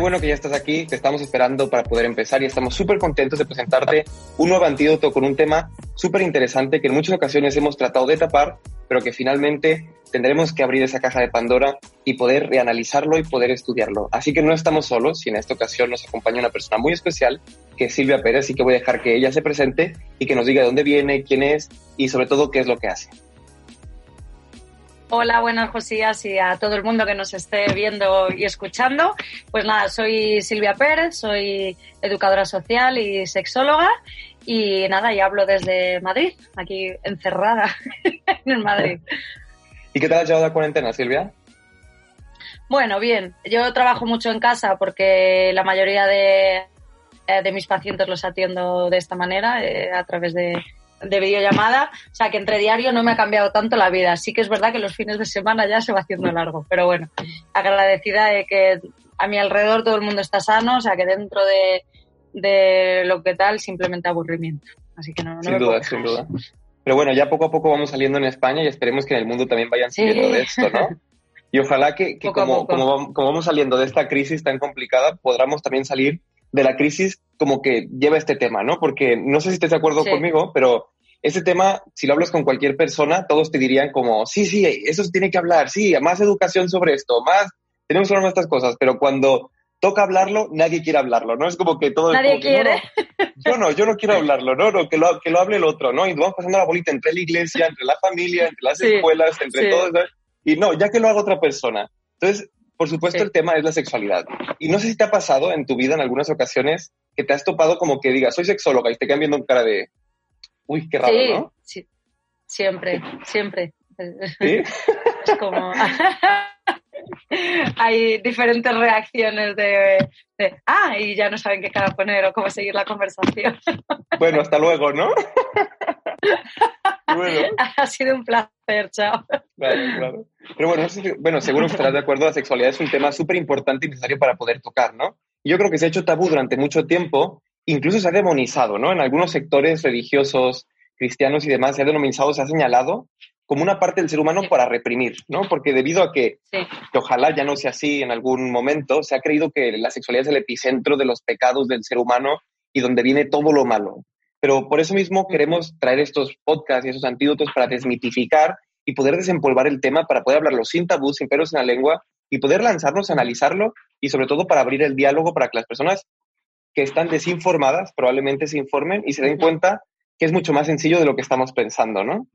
bueno que ya estás aquí, te estamos esperando para poder empezar y estamos súper contentos de presentarte un nuevo antídoto con un tema súper interesante que en muchas ocasiones hemos tratado de tapar, pero que finalmente tendremos que abrir esa caja de Pandora y poder reanalizarlo y poder estudiarlo. Así que no estamos solos y en esta ocasión nos acompaña una persona muy especial que Silvia Pérez y que voy a dejar que ella se presente y que nos diga de dónde viene, quién es y sobre todo qué es lo que hace. Hola, buenas Josías y a todo el mundo que nos esté viendo y escuchando. Pues nada, soy Silvia Pérez, soy educadora social y sexóloga y nada, y hablo desde Madrid, aquí encerrada en Madrid. ¿Y qué tal has llevado la cuarentena, Silvia? Bueno, bien. Yo trabajo mucho en casa porque la mayoría de, de mis pacientes los atiendo de esta manera, eh, a través de, de videollamada, o sea que entre diario no me ha cambiado tanto la vida. Sí que es verdad que los fines de semana ya se va haciendo largo, pero bueno, agradecida de que a mi alrededor todo el mundo está sano, o sea que dentro de, de lo que tal, simplemente aburrimiento. Así que no, no sin duda, sin duda. Pero bueno, ya poco a poco vamos saliendo en España y esperemos que en el mundo también vayan saliendo de esto, ¿no? Y ojalá que, que como, como, como vamos saliendo de esta crisis tan complicada, podamos también salir de la crisis como que lleva este tema, ¿no? Porque no sé si estás de acuerdo conmigo, pero ese tema, si lo hablas con cualquier persona, todos te dirían como, sí, sí, eso se tiene que hablar, sí, más educación sobre esto, más, tenemos que hablar de estas cosas, pero cuando toca hablarlo, nadie quiere hablarlo, ¿no? Es como que todo... Nadie quiere. yo no, yo no quiero hablarlo, no, no, que lo, que lo hable el otro, ¿no? Y vamos pasando la bolita entre la iglesia, entre la familia, entre las escuelas, entre todo eso. Y no, ya que lo haga otra persona. Entonces, por supuesto, el tema es la sexualidad. Y no sé si te ha pasado en tu vida en algunas ocasiones que te has topado como que digas, soy sexóloga y te quedan viendo un cara de, uy, qué raro, ¿no? Sí, siempre, siempre. ¿Sí? Es como... hay diferentes reacciones de, ah, y ya no saben qué cara poner o cómo seguir la conversación. Bueno, hasta luego, ¿no? bueno. Ha sido un placer, chao. Claro, claro. Pero bueno, bueno, seguro que estarás de acuerdo, la sexualidad es un tema súper importante y necesario para poder tocar, ¿no? Yo creo que se ha hecho tabú durante mucho tiempo, incluso se ha demonizado, ¿no? En algunos sectores religiosos, cristianos y demás, se ha demonizado, se ha señalado como una parte del ser humano para reprimir, ¿no? Porque debido a que, que, ojalá ya no sea así en algún momento, se ha creído que la sexualidad es el epicentro de los pecados del ser humano y donde viene todo lo malo. Pero por eso mismo queremos traer estos podcasts y esos antídotos para desmitificar y poder desempolvar el tema, para poder hablarlo sin tabú, sin pelos en la lengua y poder lanzarnos a analizarlo y sobre todo para abrir el diálogo para que las personas que están desinformadas probablemente se informen y se den cuenta que es mucho más sencillo de lo que estamos pensando, ¿no?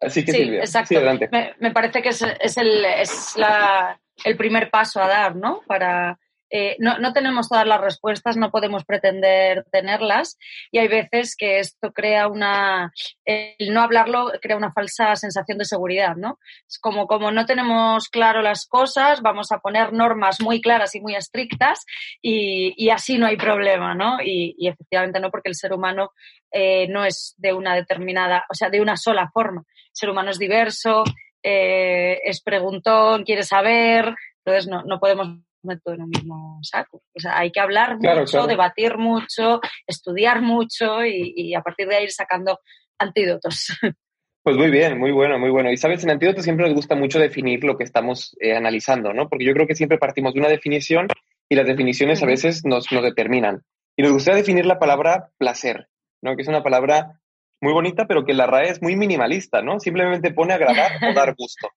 Así que sí, exacto. adelante. Me, parece que es, es, el, es la, el primer paso a dar, ¿no? Para, eh, no, no, tenemos todas las respuestas, no podemos pretender tenerlas y hay veces que esto crea una, el no hablarlo crea una falsa sensación de seguridad, ¿no? Es como, como no tenemos claro las cosas, vamos a poner normas muy claras y muy estrictas y, y así no hay problema, ¿no? Y, efectivamente no, porque el ser humano eh, no es de una determinada, o sea, de una sola forma. El ser humano es diverso, eh, es preguntón, quiere saber, entonces no, no podemos todo en un mismo saco. O sea, hay que hablar mucho, debatir mucho, estudiar mucho y, a partir de ahí ir sacando antídotos. Pues muy bien, muy bueno, muy bueno. Y sabes, en antídoto siempre nos gusta mucho definir lo que estamos eh, analizando, ¿no? Porque yo creo que siempre partimos de una definición y las definiciones a veces nos, nos determinan. Y nos gustaría definir la palabra placer, ¿no? Que es una palabra muy bonita, pero que la RAE es muy minimalista, ¿no? Simplemente pone agradar o dar gusto.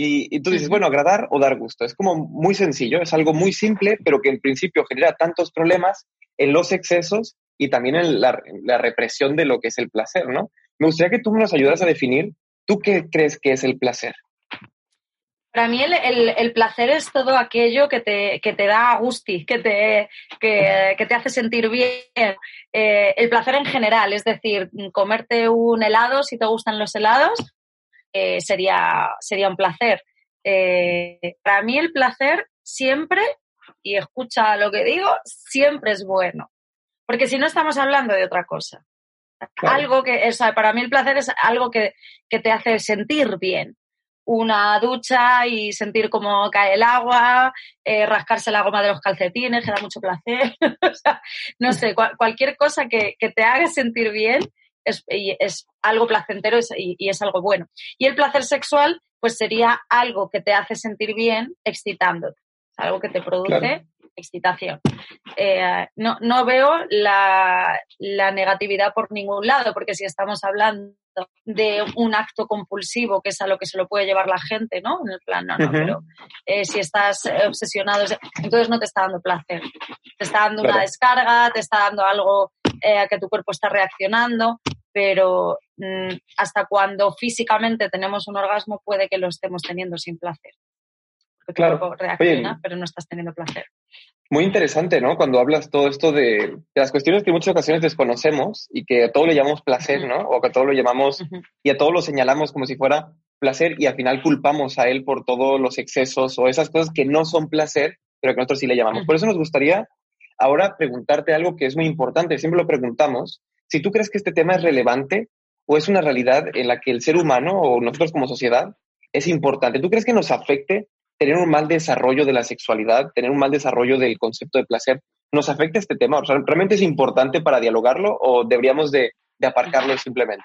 Y, tú dices, bueno, agradar o dar gusto. Es como muy sencillo, es algo muy simple, pero que en principio genera tantos problemas en los excesos y también en la, represión de lo que es el placer, ¿no? Me gustaría que tú nos ayudas a definir, ¿tú qué crees que es el placer? Para mí el, placer es todo aquello que te, que te da gusti, que te, que, te hace sentir bien. Eh, el placer en general, es decir, comerte un helado si te gustan los helados, eh, sería, sería un placer. Eh, para mí el placer siempre, y escucha lo que digo, siempre es bueno. Porque si no estamos hablando de otra cosa. Algo que, o para mí el placer es algo que, te hace sentir bien. Una ducha y sentir cómo cae el agua, eh, rascarse la goma de los calcetines, que da mucho placer. no sé, cualquier cosa que, que te haga sentir bien es, es algo placentero y, es algo bueno. Y el placer sexual, pues sería algo que te hace sentir bien excitándote. algo que te produce excitación. Eh, no, no veo la, la negatividad por ningún lado, porque si estamos hablando de un acto compulsivo, que es a lo que se lo puede llevar la gente, ¿no? En el plan, no, no, pero eh, si estás obsesionado, entonces no te está dando placer. Te está dando una descarga, te está dando algo eh, a que tu cuerpo está reaccionando, pero mm, hasta cuando físicamente tenemos un orgasmo puede que lo estemos teniendo sin placer. Porque tu Claro. cuerpo reacciona, pero no estás teniendo placer. Muy interesante, ¿no? Cuando hablas todo esto de, de las cuestiones que en muchas ocasiones desconocemos y que a todo le llamamos placer, ¿no? O que a todo lo llamamos y a todo lo señalamos como si fuera placer y al final culpamos a él por todos los excesos o esas cosas que no son placer, pero que nosotros sí le llamamos. Por eso nos gustaría ahora preguntarte algo que es muy importante, siempre lo preguntamos, si tú crees que este tema es relevante o es una realidad en la que el ser humano o nosotros como sociedad es importante. ¿Tú crees que nos afecte tener un mal desarrollo de la sexualidad, tener un mal desarrollo del concepto de placer? ¿Nos afecta este tema? O sea, ¿Realmente es importante para dialogarlo o deberíamos de, de aparcarlo simplemente?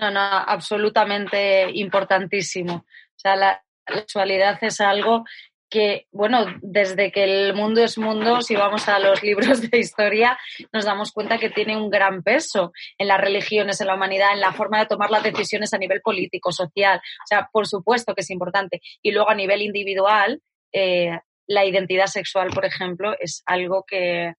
No, no, absolutamente importantísimo. O sea, la, la sexualidad es algo que, bueno, desde que el mundo es mundo, si vamos a los libros de historia, nos damos cuenta que tiene un gran peso en las religiones, en la humanidad, en la forma de tomar las decisiones a nivel político, social. O sea, por supuesto que es importante. Y luego a nivel individual, eh, la identidad sexual, por ejemplo, es algo que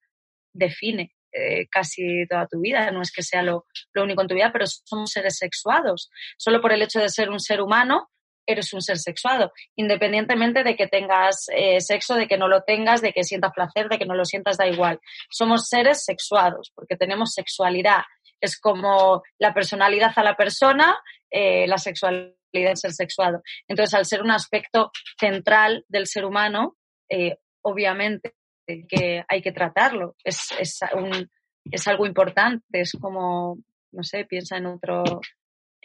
define eh, casi toda tu vida. No es que sea lo, lo único en tu vida, pero somos seres sexuados. Solo por el hecho de ser un ser humano, eres un ser sexuado, independientemente de que tengas eh, sexo, de que no lo tengas, de que sientas placer, de que no lo sientas, da igual. Somos seres sexuados porque tenemos sexualidad. Es como la personalidad a la persona, eh, la sexualidad es ser sexuado. Entonces, al ser un aspecto central del ser humano, eh, obviamente que hay que tratarlo. Es, es, un, es algo importante, es como, no sé, piensa en otro,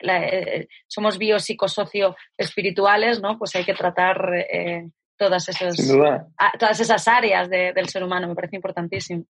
la, eh, somos biopsicosocio espirituales, ¿no? Pues hay que tratar eh, todas, esas, a, todas esas áreas de, del ser humano, me parece importantísimo.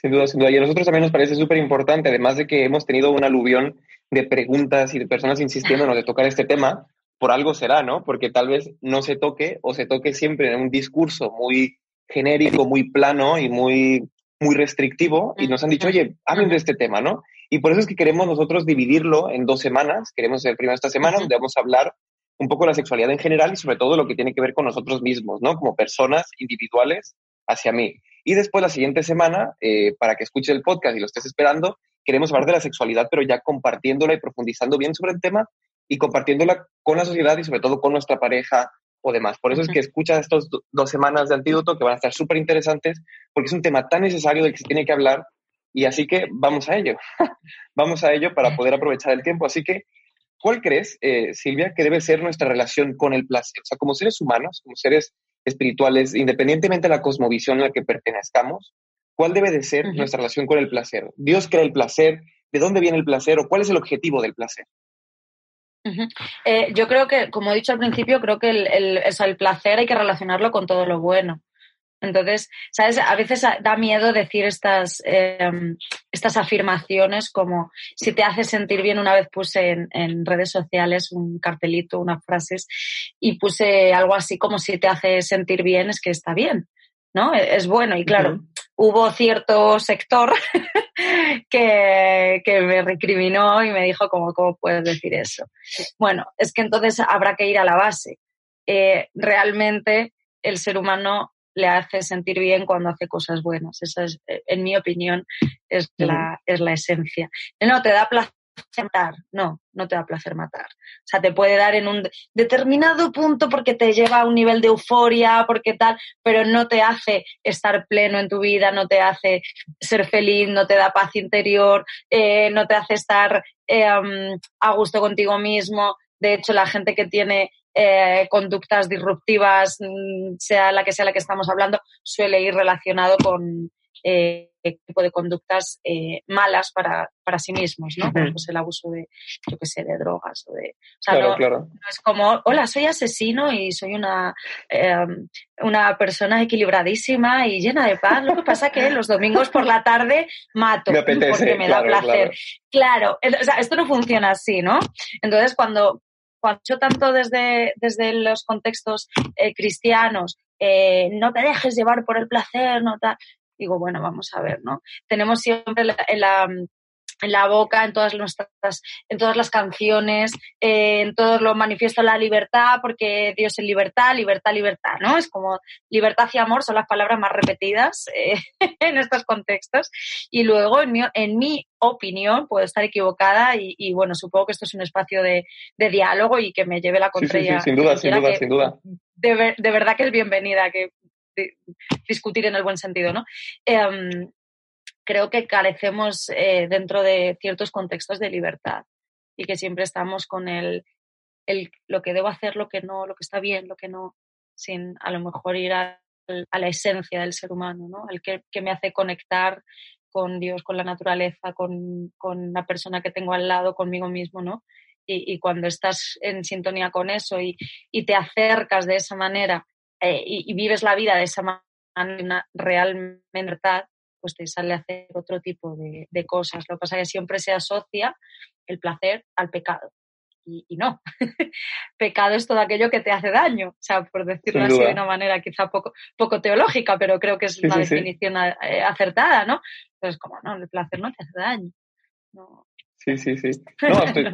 Sin duda, sin duda. Y a nosotros también nos parece súper importante, además de que hemos tenido un aluvión de preguntas y de personas insistiéndonos de tocar este tema, por algo será, ¿no? Porque tal vez no se toque o se toque siempre en un discurso muy genérico, muy plano y muy, muy restrictivo y nos han dicho, oye, hablen de este tema, ¿no? Y por eso es que queremos nosotros dividirlo en dos semanas. Queremos hacer primero esta semana, donde vamos a hablar un poco de la sexualidad en general y sobre todo lo que tiene que ver con nosotros mismos, ¿no? Como personas individuales hacia mí. Y después la siguiente semana, eh, para que escuches el podcast y lo estés esperando, queremos hablar de la sexualidad, pero ya compartiéndola y profundizando bien sobre el tema y compartiéndola con la sociedad y sobre todo con nuestra pareja o demás. Por eso es que escuchas estas dos semanas de antídoto que van a estar súper interesantes porque es un tema tan necesario del que se tiene que hablar y así que vamos a ello. vamos a ello para poder aprovechar el tiempo. Así que, ¿cuál crees, eh, Silvia, que debe ser nuestra relación con el placer? O sea, como seres humanos, como seres espirituales, independientemente de la cosmovisión a la que pertenezcamos, ¿cuál debe de ser uh -huh. nuestra relación con el placer? ¿Dios crea el placer? ¿De dónde viene el placer? ¿O cuál es el objetivo del placer? Uh -huh. eh, yo creo que, como he dicho al principio, creo que el, el, o sea, el placer hay que relacionarlo con todo lo bueno. Entonces, ¿sabes? A veces da miedo decir estas, eh, estas afirmaciones como si te hace sentir bien. Una vez puse en, en, redes sociales un cartelito, unas frases, y puse algo así como si te hace sentir bien, es que está bien, ¿no? Es bueno. Y claro, uh -huh. hubo cierto sector que, que, me recriminó y me dijo, ¿cómo, ¿cómo puedes decir eso? Bueno, es que entonces habrá que ir a la base. Eh, realmente el ser humano le hace sentir bien cuando hace cosas buenas. Esa es, en mi opinión, es la, es la esencia. No te da placer matar, no, no te da placer matar. O sea, te puede dar en un determinado punto porque te lleva a un nivel de euforia, porque tal, pero no te hace estar pleno en tu vida, no te hace ser feliz, no te da paz interior, eh, no te hace estar eh, a gusto contigo mismo. De hecho, la gente que tiene eh, conductas disruptivas, mm, sea la que sea la que estamos hablando, suele ir relacionado con eh, tipo de conductas eh, malas para, para sí mismos, ¿no? Pues el abuso de, yo qué sé, de drogas o de... O sea, claro, no, claro. no, es como, hola, soy asesino y soy una, em, una persona equilibradísima y llena de paz. Lo que pasa es que los domingos por la tarde mato me apetece, porque me claro, da placer. Claro. claro, o sea, esto no funciona así, ¿no? Entonces, cuando cuando tanto desde, desde los contextos eh, cristianos eh, no te dejes llevar por el placer, no tal. Digo, bueno, vamos a ver, ¿no? Tenemos siempre en la, en la boca, en todas nuestras, en todas las canciones, eh, en todos los manifiestos la libertad, porque Dios es libertad, libertad, libertad, ¿no? Es como libertad y amor son las palabras más repetidas eh, en estos contextos. Y luego, en mi, en mi opinión, puedo estar equivocada y, bueno, supongo que esto es un espacio de, diálogo y que me lleve la contraria. sin duda, sin duda, sin duda. De, de, verdad que es bienvenida, que discutir en el buen sentido, ¿no? Em, creo que carecemos eh, dentro de ciertos contextos de libertad y que siempre estamos con el, el, lo que debo hacer, lo que no, lo que está bien, lo que no, sin a lo mejor ir a, la esencia del ser humano, ¿no? El que, me hace conectar con Dios, con la naturaleza, con, con, la persona que tengo al lado, conmigo mismo, ¿no? Y, cuando estás en sintonía con eso y, y te acercas de esa manera eh, y, vives la vida de esa manera realmente pues te sale a hacer otro tipo de, cosas. Lo que pasa es que siempre se asocia el placer al pecado. Y, no, pecado es todo aquello que te hace daño, o sea, por decirlo así de una manera quizá poco, poco teológica, pero creo que es una definición eh, acertada, ¿no? Entonces, como no, el placer no te hace daño. Sí, sí, sí. No, estoy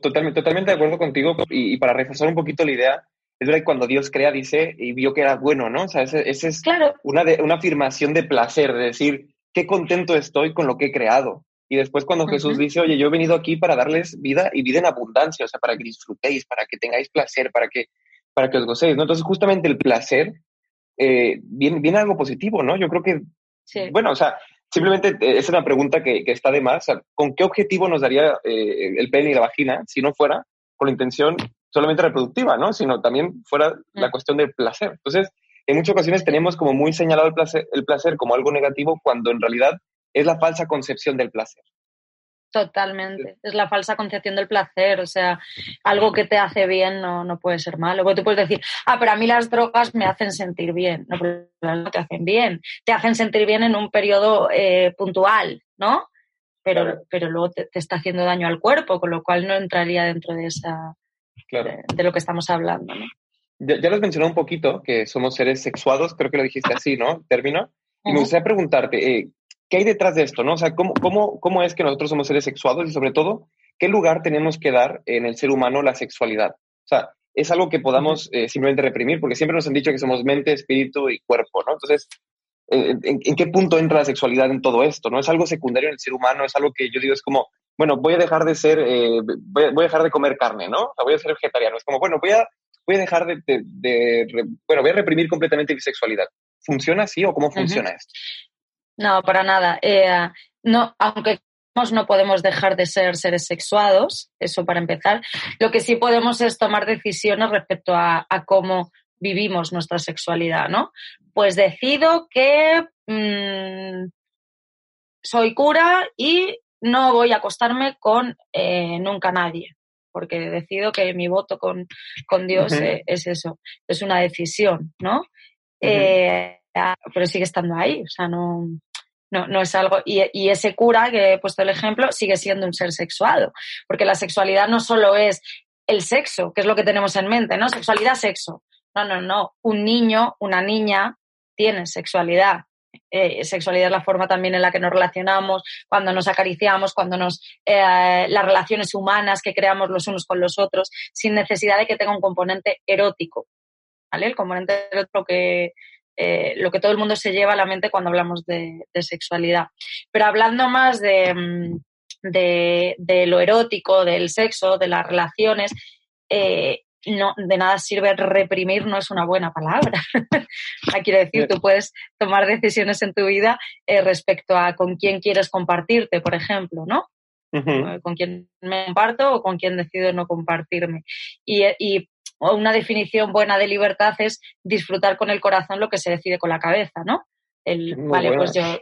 totalmente, totalmente de acuerdo contigo y, para reforzar un poquito la idea, es verdad que cuando Dios crea, dice, y vio que era bueno, ¿no? O sea, esa es una, una afirmación de placer, de decir, qué contento estoy con lo que he creado. Y después cuando Jesús dice, oye, yo he venido aquí para darles vida y vida en abundancia, o sea, para que disfrutéis, para que tengáis placer, para que, para que os gocéis, ¿no? Entonces, justamente el placer eh, viene, viene algo positivo, ¿no? Yo creo que, bueno, o sea, simplemente eh, es una pregunta que, que está de más. ¿Con qué objetivo nos daría eh, el pene y la vagina si no fuera con la intención solamente reproductiva, ¿no? Sino también fuera la mm. cuestión del placer. Entonces, en muchas ocasiones tenemos como muy señalado el placer, el placer como algo negativo cuando en realidad es la falsa concepción del placer. Totalmente, es la falsa concepción del placer, o sea, algo que te hace bien no, no puede ser malo. Porque tú puedes decir, ah, pero a mí las drogas me hacen sentir bien. No, no te hacen bien, te hacen sentir bien en un periodo eh, puntual, ¿no? Pero, pero luego te, está haciendo daño al cuerpo, con lo cual no entraría dentro de esa, de, lo que estamos hablando. ¿no? Ya, ya lo has mencionado un poquito, que somos seres sexuados, creo que lo dijiste así, ¿no? Término. Y me gustaría preguntarte, eh, ¿qué hay detrás de esto, no? O sea, ¿cómo, cómo, ¿cómo es que nosotros somos seres sexuados y sobre todo, qué lugar tenemos que dar en el ser humano la sexualidad? O sea, es algo que podamos eh, simplemente reprimir, porque siempre nos han dicho que somos mente, espíritu y cuerpo, ¿no? Entonces, ¿en, qué punto entra la sexualidad en todo esto? ¿No es algo secundario en el ser humano? Es algo que yo digo, es como, bueno, voy a dejar de ser, eh, voy, a, dejar de comer carne, ¿no? O sea, voy a ser vegetariano. Es como, bueno, voy a, voy a dejar de, bueno, voy a reprimir completamente mi sexualidad. ¿Funciona así o cómo funciona esto? No, para nada. Eh, no, aunque no podemos dejar de ser seres sexuados, eso para empezar. Lo que sí podemos es tomar decisiones respecto a, cómo vivimos nuestra sexualidad, ¿no? Pues decido que mm, soy cura y no voy a acostarme con eh, nunca nadie, porque decido que mi voto con, Dios eh, es, eso, es una decisión, ¿no? Eh, pero sigue estando ahí, o sea, no, no, no es algo. Y, y, ese cura que he puesto el ejemplo sigue siendo un ser sexuado, porque la sexualidad no solo es el sexo, que es lo que tenemos en mente, ¿no? Sexualidad, sexo. No, no, no. Un niño, una niña tiene sexualidad eh, sexualidad es la forma también en la que nos relacionamos, cuando nos acariciamos, cuando nos eh, las relaciones humanas que creamos los unos con los otros, sin necesidad de que tenga un componente erótico. ¿Vale? El componente erótico que eh, lo que todo el mundo se lleva a la mente cuando hablamos de, sexualidad. Pero hablando más mm, de, de, lo erótico, del sexo, de las relaciones, no, de nada sirve reprimir, no es una buena palabra. Quiero decir, tú puedes tomar decisiones en tu vida eh, respecto a con quién quieres compartirte, por ejemplo, ¿no? Eh, con quién me comparto o con quién decido no compartirme. Y, y, una definición buena de libertad es disfrutar con el corazón lo que se decide con la cabeza, ¿no? El, vale, pues yo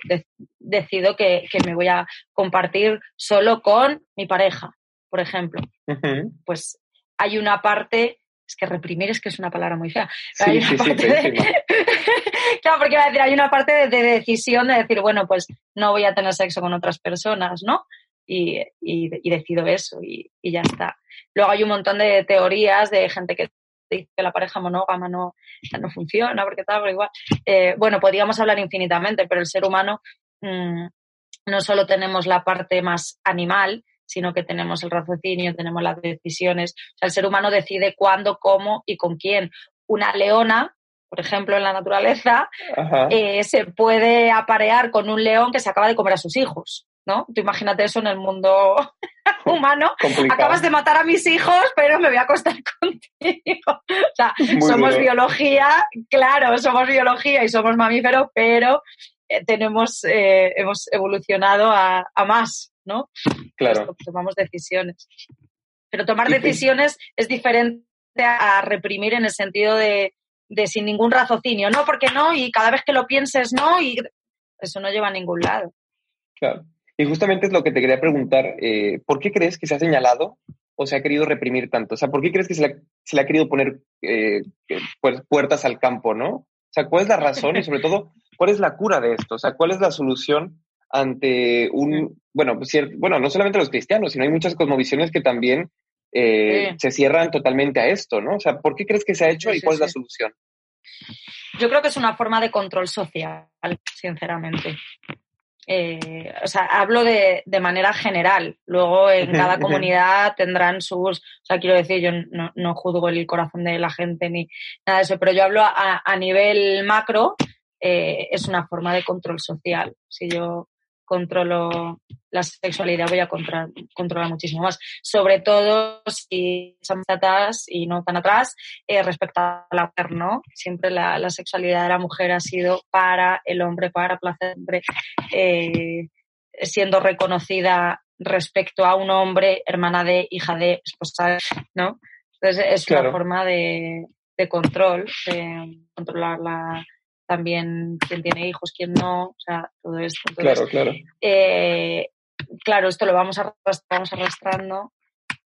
decido que, que, me voy a compartir solo con mi pareja, por ejemplo. Pues hay una parte, es que reprimir es que es una palabra muy fea. hay una parte de, claro, porque decir, hay una parte de, decisión de decir, bueno, pues no voy a tener sexo con otras personas, ¿no? Y, y, decido eso y, y, ya está. Luego hay un montón de teorías de gente que dice que la pareja monógama no, no funciona, porque tal, pero igual. Eh, bueno, podríamos hablar infinitamente, pero el ser humano mm, no solo tenemos la parte más animal, sino que tenemos el raciocinio, tenemos las decisiones. O sea, el ser humano decide cuándo, cómo y con quién. Una leona, por ejemplo, en la naturaleza, eh, se puede aparear con un león que se acaba de comer a sus hijos. ¿no? Tú imagínate eso en el mundo humano. Acabas de matar a mis hijos, pero me voy a acostar contigo. O sea, somos biología, claro, somos biología y somos mamíferos, pero eh, tenemos, eh, hemos evolucionado a, más, ¿no? Claro. tomamos decisiones. Pero tomar decisiones es diferente a reprimir en el sentido de, de sin ningún raciocinio, no, porque no, y cada vez que lo pienses, no, y eso no lleva a ningún lado. Claro. Y justamente es lo que te quería preguntar, eh, ¿por qué crees que se ha señalado o se ha querido reprimir tanto? O sea, ¿por qué crees que se le, ha querido poner eh, pues, puertas al campo, no? O sea, ¿cuál es la razón y sobre todo, cuál es la cura de esto? O sea, ¿cuál es la solución ante un, bueno, cierto, bueno, no solamente los cristianos, sino hay muchas cosmovisiones que también eh, se cierran totalmente a esto, ¿no? O sea, ¿por qué crees que se ha hecho y cuál es la solución? Yo creo que es una forma de control social, sinceramente. Eh, o sea, hablo de, de, manera general. Luego en cada comunidad tendrán sus, o sea, quiero decir, yo no, no, juzgo el corazón de la gente ni nada de eso, pero yo hablo a, a nivel macro, eh, es una forma de control social. Si yo controlo la sexualidad, voy a controlar, controlar muchísimo más. Sobre todo si estamos atrás y no tan atrás, eh, respecto a la mujer, ¿no? Siempre la, la, sexualidad de la mujer ha sido para el hombre, para placer eh, siendo reconocida respecto a un hombre, hermana de, hija de, esposa, ¿no? Entonces es una forma de, de control, de controlar la, también quién tiene hijos, quién no, o sea, todo esto. claro, claro. Eh, claro, esto lo vamos, vamos arrastrando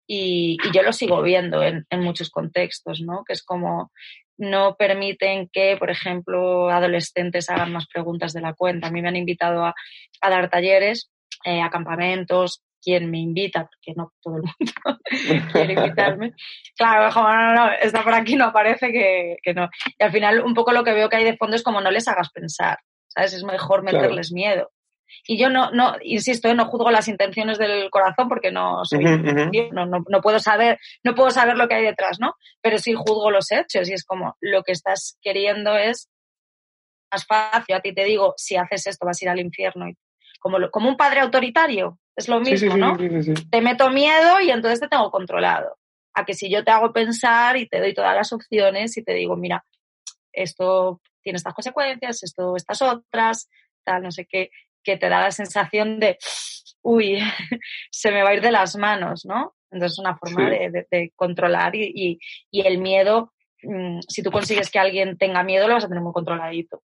y, y, yo lo sigo viendo en, en, muchos contextos, ¿no? Que es como no permiten que, por ejemplo, adolescentes hagan más preguntas de la cuenta. A mí me han invitado a, a dar talleres, eh, a campamentos, quien me invita, porque no todo el mundo quiere invitarme. Claro, como, no, no, está por aquí, no aparece que, que, no. Y al final un poco lo que veo que hay de fondo es como no les hagas pensar, ¿sabes? Es mejor meterles miedo. Y yo no, no, insisto, no juzgo las intenciones del corazón porque no soy, No, no, no, puedo saber, no puedo saber lo que hay detrás, ¿no? Pero sí juzgo los hechos y es como lo que estás queriendo es más fácil. A ti te digo, si haces esto vas a ir al infierno. Como, como un padre autoritario, es lo mismo, ¿no? te meto miedo y entonces te tengo controlado. A que si yo te hago pensar y te doy todas las opciones y te digo, mira, esto tiene estas consecuencias, esto, estas otras, tal, no sé qué, que te da la sensación de, uy, se me va a ir de las manos, ¿no? Entonces es una forma de, de, controlar y, y, y, el miedo, mmm, si tú consigues que alguien tenga miedo, lo vas a tener muy controladito.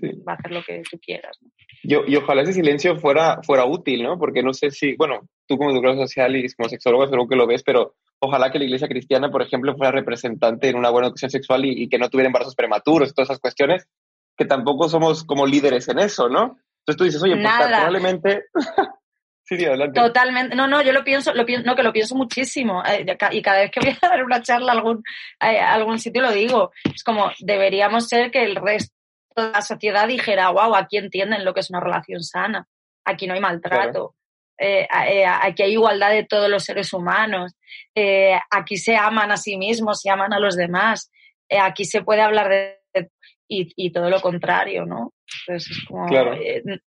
Sí. Va a hacer lo que tú quieras. ¿no? Yo, y ojalá ese silencio fuera, fuera útil, ¿no? Porque no sé si, bueno, tú como educador social y como sexólogo seguro que lo ves, pero ojalá que la iglesia cristiana, por ejemplo, fuera representante en una buena educación sexual y, y que no tuviera embarazos prematuros, todas esas cuestiones, que tampoco somos como líderes en eso, ¿no? Entonces tú dices, oye, pues probablemente... sí, adelante. Totalmente. No, no, yo lo pienso, lo pienso, no, que lo pienso muchísimo. Eh, y cada vez que voy a dar una charla a algún, a algún sitio lo digo. Es como, deberíamos ser que el resto la sociedad dijera, wow, aquí entienden lo que es una relación sana, aquí no hay maltrato, claro. eh, eh, aquí hay igualdad de todos los seres humanos, eh, aquí se aman a sí mismos, se aman a los demás, aquí se puede hablar de, y, y, todo lo contrario, ¿no? Entonces es como, claro.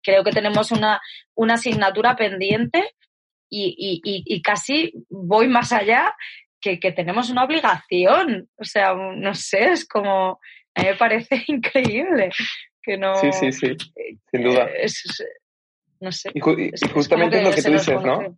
Creo que tenemos una, una asignatura pendiente y, y, y, casi voy más allá que, que tenemos una obligación. O sea, no sé, es como, a mí me parece increíble que no. Sí, sí, sí, sin duda. Es, no sé. Y, ju y es, justamente es lo que tú dices, ¿no?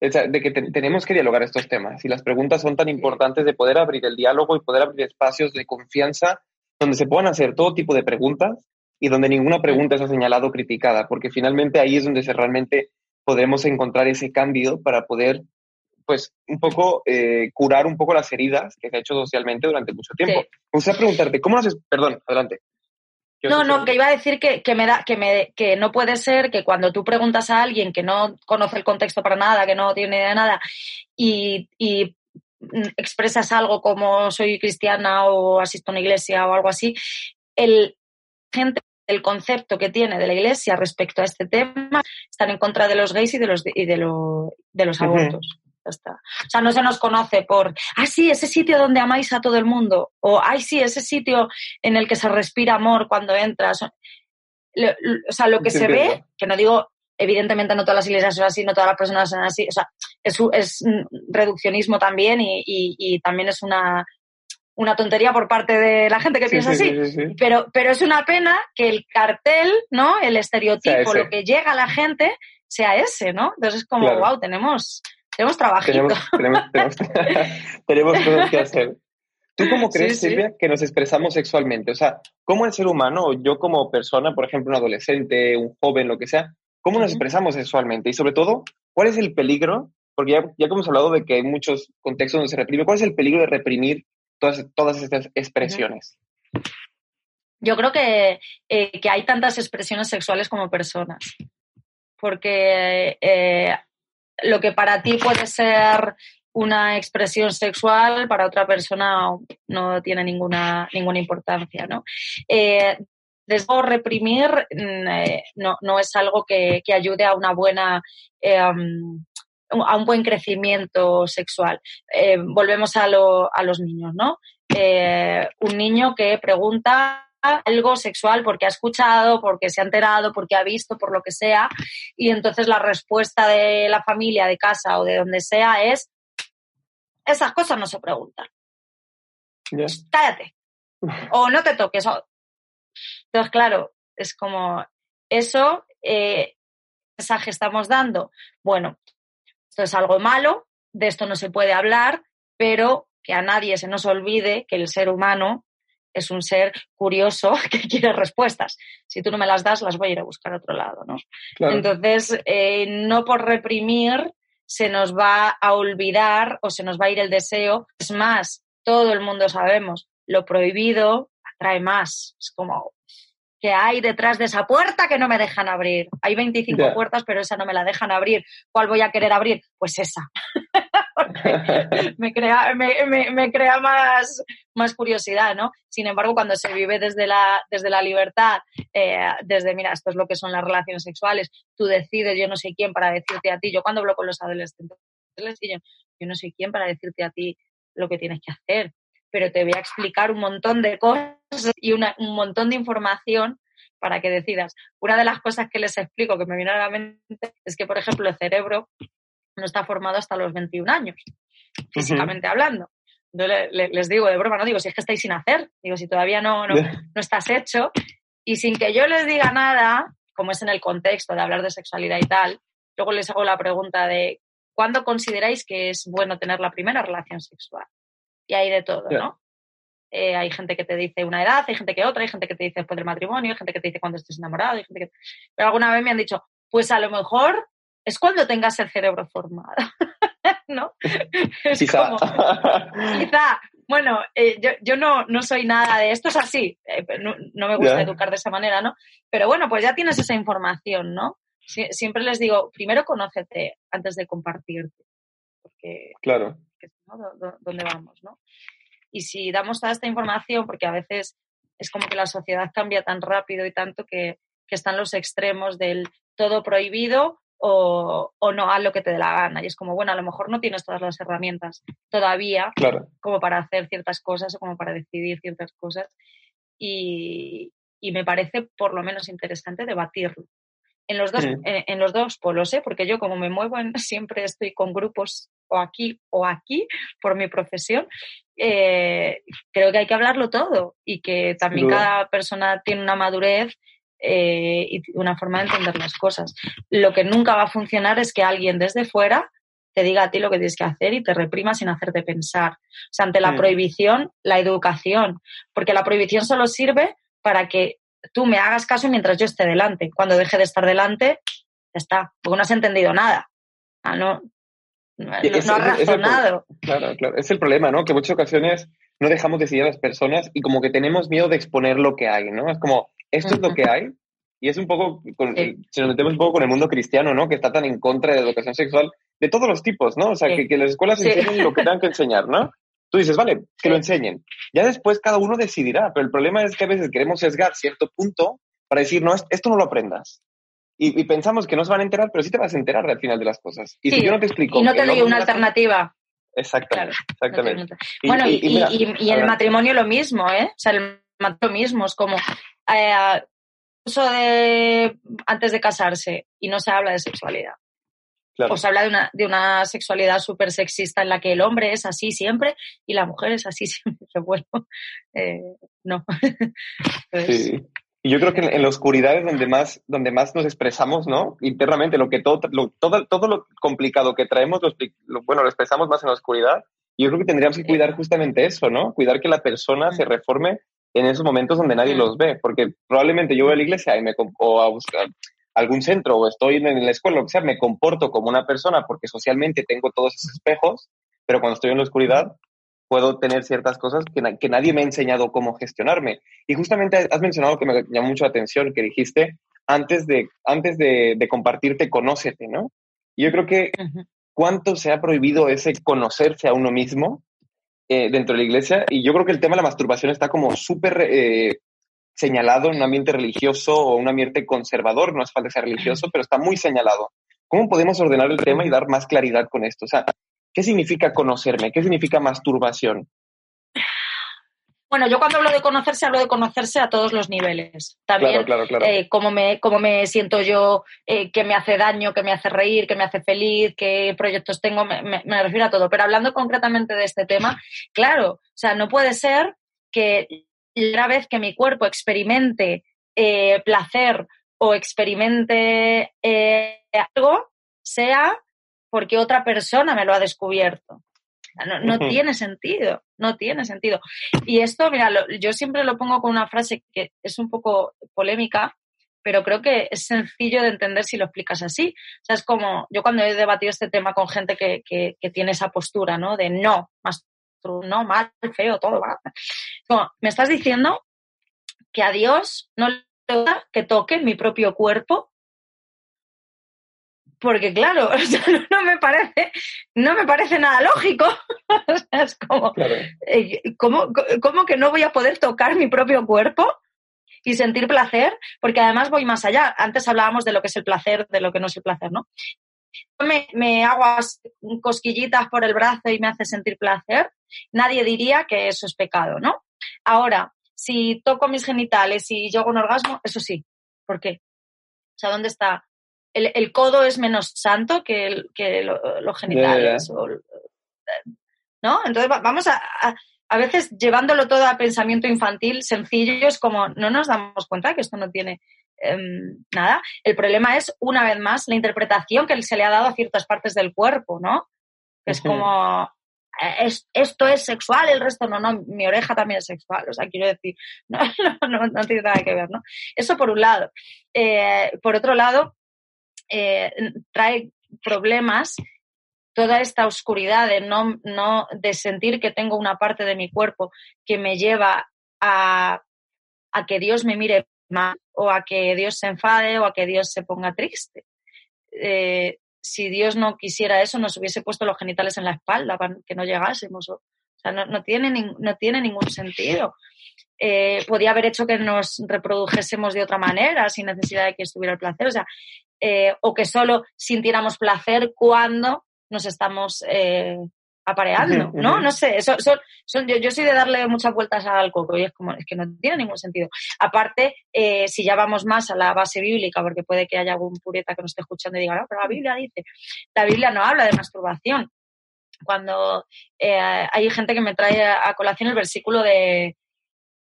de que te tenemos que dialogar estos temas y las preguntas son tan importantes de poder abrir el diálogo y poder abrir espacios de confianza donde se puedan hacer todo tipo de preguntas y donde ninguna pregunta es señalada o criticada, porque finalmente ahí es donde se realmente podemos encontrar ese cambio para poder pues un poco eh, curar un poco las heridas que se ha hecho socialmente durante mucho tiempo. Sí. Me gustaría preguntarte, ¿cómo haces? Perdón, adelante. No, no, que iba a decir que, que, me da, que, me, que no puede ser que cuando tú preguntas a alguien que no conoce el contexto para nada, que no tiene idea de nada, y, y expresas algo como soy cristiana o asisto a una iglesia o algo así, el gente el concepto que tiene de la iglesia respecto a este tema están en contra de los gays y de los y de, de los abortos. O sea, no se nos conoce por, ah, sí, ese sitio donde amáis a todo el mundo, o, ay, sí, ese sitio en el que se respira amor cuando entras. O sea, lo que se ve, que no digo, evidentemente no todas las iglesias son así, no todas las personas son así, o sea, es, es reduccionismo también y, y, también es una, una tontería por parte de la gente que piensa así. pero, pero es una pena que el cartel, ¿no? El estereotipo, lo que llega a la gente, sea ese, ¿no? Entonces es como, wow, tenemos tenemos trabajito. Tenemos, tenemos, cosas que hacer. ¿Tú cómo crees, Silvia, que nos expresamos sexualmente? O sea, ¿cómo el ser humano, o yo como persona, por ejemplo, un adolescente, un joven, lo que sea, cómo nos expresamos sexualmente? Y sobre todo, ¿cuál es el peligro? Porque ya, ya hemos hablado de que hay muchos contextos donde se reprime. ¿Cuál es el peligro de reprimir todas, todas estas expresiones? Yo creo que, eh, que, hay tantas expresiones sexuales como personas. Porque eh, lo que para ti puede ser una expresión sexual, para otra persona no tiene ninguna, ninguna importancia, ¿no? Eh, reprimir mm, eh, no, no, es algo que, ayude a una buena eh, um, a un buen crecimiento sexual. Eh, volvemos a, a, los niños, ¿no? un niño que pregunta algo sexual porque ha escuchado, porque se ha enterado, porque ha visto, por lo que sea, y entonces la respuesta de la familia, de casa o de donde sea es, esas cosas no se preguntan. Cállate. o no te toques. Entonces, claro, es como, eso, eh, mensaje estamos dando. Bueno, esto es algo malo, de esto no se puede hablar, pero que a nadie se nos olvide que el ser humano es un ser curioso que quiere respuestas. Si tú no me las das, las voy a ir a buscar a otro lado, ¿no? Entonces, eh, no por reprimir se nos va a olvidar o se nos va a ir el deseo. Es más, todo el mundo sabemos, lo prohibido atrae más. Es como, que hay detrás de esa puerta que no me dejan abrir. Hay 25 puertas, pero esa no me la dejan abrir. ¿Cuál voy a querer abrir? Pues esa. me crea, me, crea más, más curiosidad, ¿no? Sin embargo, cuando se vive desde la, desde la libertad, eh, desde, mira, esto es lo que son las relaciones sexuales, tú decides, yo no sé quién para decirte a ti, yo cuando hablo con los adolescentes, yo, yo no sé quién para decirte a ti lo que tienes que hacer pero te voy a explicar un montón de cosas y un montón de información para que decidas. Una de las cosas que les explico que me viene a la mente es que, por ejemplo, el cerebro no está formado hasta los 21 años, físicamente hablando. Yo les digo de broma, no digo, si es que estáis sin hacer, digo, si todavía no, no, no estás hecho, y sin que yo les diga nada, como es en el contexto de hablar de sexualidad y tal, luego les hago la pregunta de, ¿cuándo consideráis que es bueno tener la primera relación sexual? y hay de todo, ¿no? Eh, hay gente que te dice una edad, hay gente que otra, hay gente que te dice después del matrimonio, hay gente que te dice cuando estés enamorado, hay gente que... Pero alguna vez me han dicho, pues a lo mejor es cuando tengas el cerebro formado, ¿no? Es quizá. Como, quizá. Bueno, eh, yo, yo no, no, soy nada de esto, es así, eh, no, no, me gusta educar de esa manera, ¿no? Pero bueno, pues ya tienes esa información, ¿no? siempre les digo, primero conócete antes de compartirte. Porque, claro dónde vamos, ¿no? Y si damos toda esta información, porque a veces es como que la sociedad cambia tan rápido y tanto que, están los extremos del todo prohibido o, no haz lo que te dé la gana. Y es como, bueno, a lo mejor no tienes todas las herramientas todavía como para hacer ciertas cosas o como para decidir ciertas cosas. Y, me parece por lo menos interesante debatirlo. En los dos, en, los dos polos, ¿eh? porque yo como me muevo siempre estoy con grupos o aquí o aquí por mi profesión, eh, creo que hay que hablarlo todo y que también cada persona tiene una madurez eh, y una forma de entender las cosas. Lo que nunca va a funcionar es que alguien desde fuera te diga a ti lo que tienes que hacer y te reprima sin hacerte pensar. O sea, ante la mm. prohibición, la educación, porque la prohibición solo sirve para que tú me hagas caso mientras yo esté delante. Cuando deje de estar delante, ya está, porque no has entendido nada. Ah, no, no, es, ha razonado. claro, claro. Es el problema, ¿no? Que en muchas ocasiones no dejamos decidir a las personas y como que tenemos miedo de exponer lo que hay, ¿no? Es como, esto es lo que hay. Y es un poco, con, si nos metemos un poco con el mundo cristiano, ¿no? Que está tan en contra de la educación sexual, de todos los tipos, ¿no? O sea, que, que, las escuelas enseñen lo que tengan que enseñar, ¿no? Tú dices, vale, que lo enseñen. Ya después cada uno decidirá, pero el problema es que a veces queremos sesgar cierto punto para decir, no, esto no lo aprendas. Y, pensamos que no se van a enterar, pero sí te vas a enterar al final de las cosas. Y si yo no te explico... Y no te doy una alternativa. Exactamente, exactamente. bueno, y, y, el matrimonio lo mismo, ¿eh? O sea, el lo mismo, es como... Eh, de antes de casarse y no se habla de sexualidad. Claro. O se habla de una, de una sexualidad súper sexista en la que el hombre es así siempre y la mujer es así siempre. Bueno, eh, no. sí. Y yo creo que en, la oscuridad es donde más, donde más nos expresamos, ¿no? Internamente, lo que todo, todo, todo lo complicado que traemos, lo, bueno, lo expresamos más en la oscuridad. Y yo creo que tendríamos que cuidar justamente eso, ¿no? Cuidar que la persona se reforme en esos momentos donde nadie los ve. Porque probablemente yo voy a la iglesia y me, o a buscar algún centro o estoy en la escuela, que sea, me comporto como una persona porque socialmente tengo todos esos espejos, pero cuando estoy en la oscuridad puedo tener ciertas cosas que, que, nadie me ha enseñado cómo gestionarme. Y justamente has mencionado que me llamó mucho la atención, que dijiste, antes de, antes de, de compartirte, conócete, ¿no? Y yo creo que cuánto se ha prohibido ese conocerse a uno mismo eh, dentro de la iglesia. Y yo creo que el tema de la masturbación está como súper eh, señalado en un ambiente religioso o un ambiente conservador, no es falta ser religioso, pero está muy señalado. ¿Cómo podemos ordenar el tema y dar más claridad con esto? O sea, ¿Qué significa conocerme? ¿Qué significa masturbación? Bueno, yo cuando hablo de conocerse, hablo de conocerse a todos los niveles. También claro, eh, cómo, me, cómo me siento yo, eh, qué me hace daño, qué me hace reír, qué me hace feliz, qué proyectos tengo, me, refiero a todo. Pero hablando concretamente de este tema, claro, o sea, no puede ser que la vez que mi cuerpo experimente eh, placer o experimente algo, sea porque otra persona me lo ha descubierto. No, tiene sentido, no tiene sentido. Y esto, mira, yo siempre lo pongo con una frase que es un poco polémica, pero creo que es sencillo de entender si lo explicas así. O sea, es como, yo cuando he debatido este tema con gente que, tiene esa postura, ¿no? De no, más no, mal, feo, todo, va. Como, me estás diciendo que a Dios no le gusta que toque mi propio cuerpo porque claro, no, me parece, no me parece nada lógico. es como, eh, ¿cómo, que no voy a poder tocar mi propio cuerpo y sentir placer? Porque además voy más allá. Antes hablábamos de lo que es el placer, de lo que no es el placer, ¿no? Me, me hago cosquillitas por el brazo y me hace sentir placer, nadie diría que eso es pecado, ¿no? Ahora, si toco mis genitales y yo hago un orgasmo, eso sí. ¿Por qué? O sea, ¿dónde está el, codo es menos santo que, que los genitales. ¿No? Entonces vamos a, a, veces llevándolo todo a pensamiento infantil, sencillo, es como no nos damos cuenta que esto no tiene em, nada. El problema es, una vez más, la interpretación que se le ha dado a ciertas partes del cuerpo, ¿no? Es como, eh, esto es sexual, el resto no, no, mi oreja también es sexual, o sea, quiero decir, no, no, no, tiene nada que ver, ¿no? Eso por un lado. Eh, por otro lado, eh, trae problemas toda esta oscuridad de no, no, de sentir que tengo una parte de mi cuerpo que me lleva a, a que Dios me mire mal o a que Dios se enfade o a que Dios se ponga triste. Eh, si Dios no quisiera eso, nos hubiese puesto los genitales en la espalda para que no llegásemos. O, no, no, tiene, no tiene ningún sentido. Eh, podía haber hecho que nos reprodujésemos de otra manera, sin necesidad de que estuviera el placer. O sea, eh, o que solo sintiéramos placer cuando nos estamos eh, apareando, ¿no? No sé, yo, soy de darle muchas vueltas al coco y es como, es que no tiene ningún sentido. Aparte, eh, si ya vamos más a la base bíblica, porque puede que haya algún pureta que nos esté escuchando y diga, no, pero la Biblia dice, la Biblia no habla de masturbación. Cuando hay gente que me trae a colación el versículo de,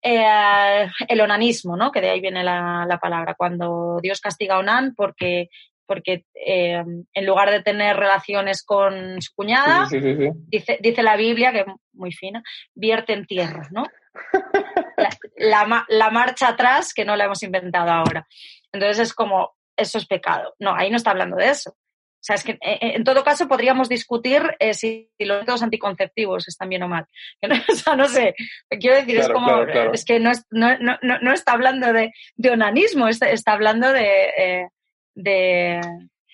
eh, el onanismo, ¿no? Que de ahí viene la, palabra. Cuando Dios castiga a Onan porque, porque eh, en lugar de tener relaciones con su cuñada, Dice, dice la Biblia, que es muy fina, vierte en tierra, ¿no? la, marcha atrás que no la hemos inventado ahora. Entonces es como, eso es pecado. No, ahí no está hablando de eso. O sea, es que eh, eh, en todo caso podríamos discutir eh, si los métodos anticonceptivos están bien o mal. o sea, no sé. Quiero decir, es como. Es que no, no, no, no, está hablando de, de onanismo, está, está hablando de, de,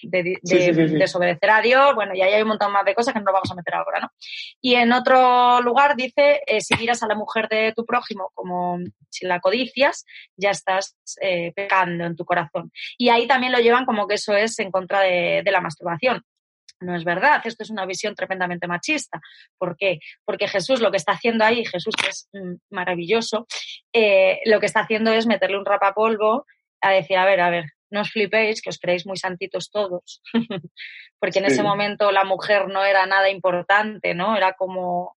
desobedecer a Dios, bueno, y ahí hay un montón más de cosas que no nos vamos a meter ahora, ¿no? Y en otro lugar dice, eh, si miras a la mujer de tu prójimo como si la codicias, ya estás eh, pecando en tu corazón. Y ahí también lo llevan como que eso es en contra de, la masturbación. No es verdad, esto es una visión tremendamente machista. ¿Por qué? Porque Jesús lo que está haciendo ahí, Jesús que es mm, maravilloso, eh, lo que está haciendo es meterle un rapapolvo a decir, a ver, a ver, no os flipéis, que os creéis muy santitos todos, porque en ese momento la mujer no era nada importante, ¿no? Era como,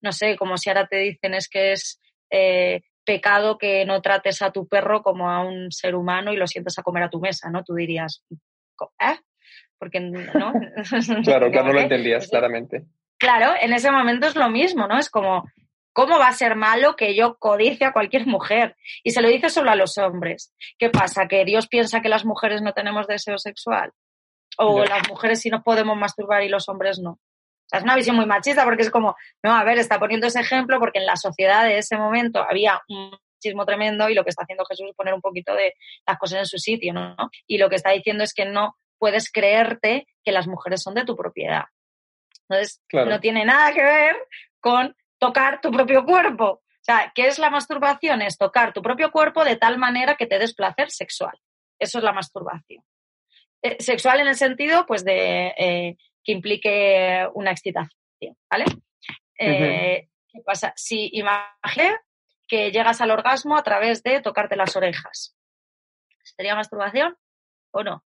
no sé, como si ahora te dicen es que es eh, pecado que no trates a tu perro como a un ser humano y lo sientes a comer a tu mesa, ¿no? Tú dirías, ¿eh? Porque, ¿no? claro, claro, no lo entendías, claramente. Claro, en ese momento es lo mismo, ¿no? Es como, ¿Cómo va a ser malo que yo codice a cualquier mujer? Y se lo dice solo a los hombres. ¿Qué pasa? ¿Que Dios piensa que las mujeres no tenemos deseo sexual? ¿O las mujeres sí nos podemos masturbar y los hombres no? O sea, es una visión muy machista porque es como, no, a ver, está poniendo ese ejemplo porque en la sociedad de ese momento había un machismo tremendo y lo que está haciendo Jesús es poner un poquito de las cosas en su sitio, ¿no? Y lo que está diciendo es que no puedes creerte que las mujeres son de tu propiedad. Entonces, no tiene nada que ver con tocar tu propio cuerpo. O sea, ¿qué es la masturbación? Es tocar tu propio cuerpo de tal manera que te des placer sexual. Eso es la masturbación. Eh, sexual en el sentido, pues, de eh, que implique una excitación, ¿vale? Eh, ¿Qué pasa? Si imagínate que llegas al orgasmo a través de tocarte las orejas. ¿Sería masturbación o no?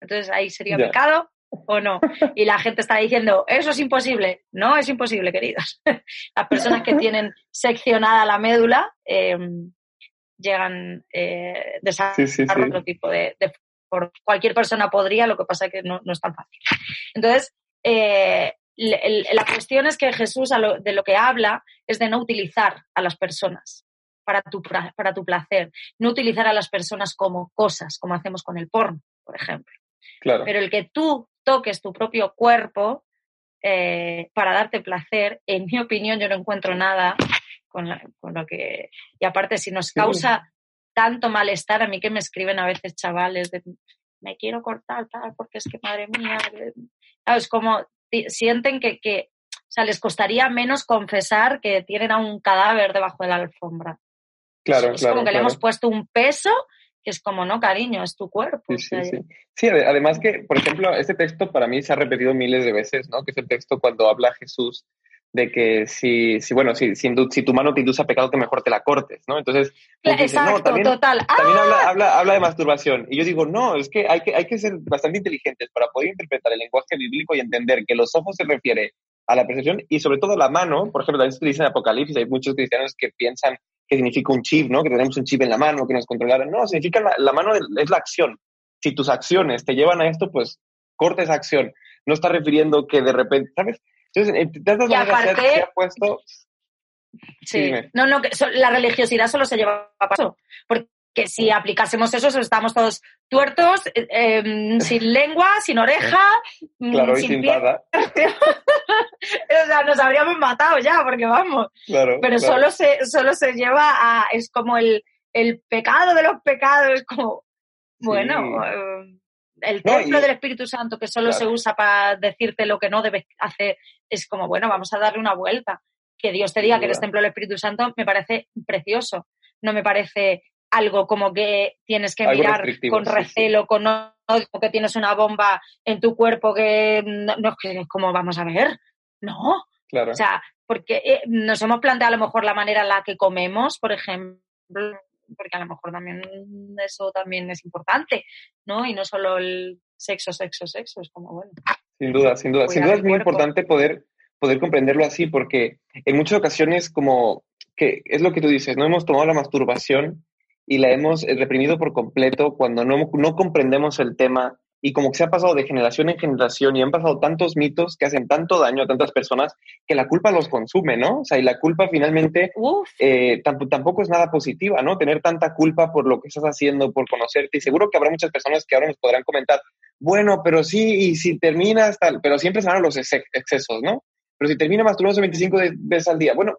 Entonces ahí sería pecado o no. Y la gente está diciendo, eso es imposible. No es imposible, queridos. Las personas que tienen seccionada la médula em, llegan eh, desarrollar otro tipo de, por cualquier persona podría, lo que pasa es que no, es tan fácil. Entonces, eh, la cuestión es que Jesús de lo que habla es de no utilizar a las personas para tu, para tu placer, no utilizar a las personas como cosas, como hacemos con el porno, por ejemplo. Claro. Pero el que tú toques tu propio cuerpo eh, para darte placer, en mi opinión yo no encuentro nada con, lo que... Y aparte, si nos causa tanto malestar, a mí que me escriben a veces chavales de me quiero cortar tal, porque es que madre mía, es como sienten que, que, o sea, les costaría menos confesar que tienen a un cadáver debajo de la alfombra. Claro, es como que le hemos puesto un peso es como, no, cariño, es tu cuerpo. Sí, sí, sí. sí, además que, por ejemplo, este texto para mí se ha repetido miles de veces, ¿no? Que es el texto cuando habla Jesús de que si, si bueno, si, si, si, tu mano te induce a pecado, que mejor te la cortes, ¿no? Entonces, Exacto, también, total. También habla, habla, habla, de masturbación. Y yo digo, no, es que hay, que hay que ser bastante inteligentes para poder interpretar el lenguaje bíblico y entender que los ojos se refiere a la percepción y sobre todo la mano, por ejemplo, también se dice en Apocalipsis, hay muchos cristianos que piensan que significa un chip, ¿no? Que tenemos un chip en la mano, que nos controlaran. No, significa la, mano es la acción. Si tus acciones te llevan a esto, pues corta esa acción. No está refiriendo que de repente, ¿sabes? Entonces, y aparte, se ha puesto... Sí, no, no, que la religiosidad solo se lleva a paso. Porque si aplicásemos eso, estamos todos tuertos, eh, em, sin lengua, sin oreja, mm, claro, sin, nada. o sea, nos habríamos matado ya, porque vamos. Pero Solo, se, solo se lleva a. Es como el, el pecado de los pecados, es como. Bueno. Em, el templo del Espíritu Santo que solo se usa para decirte lo que no debes hacer, es como, bueno, vamos a darle una vuelta. Que Dios te diga que eres templo del Espíritu Santo me parece precioso. No me parece algo como que tienes que mirar con recelo, con odio, que tienes una bomba en tu cuerpo que no, no como vamos a ver, no. Claro. O sea, porque eh, nos hemos planteado a lo mejor la manera en la que comemos, por ejemplo, porque a lo mejor también eso también es importante, ¿no? Y no solo el sexo, sexo, sexo, es como bueno. Sin duda, sin duda. Sin duda es muy importante poder, poder comprenderlo así, porque en muchas ocasiones como que es lo que tú dices, no hemos tomado la masturbación y la hemos eh, reprimido por completo cuando no, no comprendemos el tema y como que se ha pasado de generación en generación y han pasado tantos mitos que hacen tanto daño a tantas personas que la culpa los consume, ¿no? O sea, y la culpa finalmente eh, tampoco es nada positiva, ¿no? Tener tanta culpa por lo que estás haciendo, por conocerte. Y seguro que habrá muchas personas que ahora nos podrán comentar, bueno, pero sí, y si terminas tal, pero siempre se van los excesos, ¿no? Pero si termina masturbándose 25 veces al día, bueno,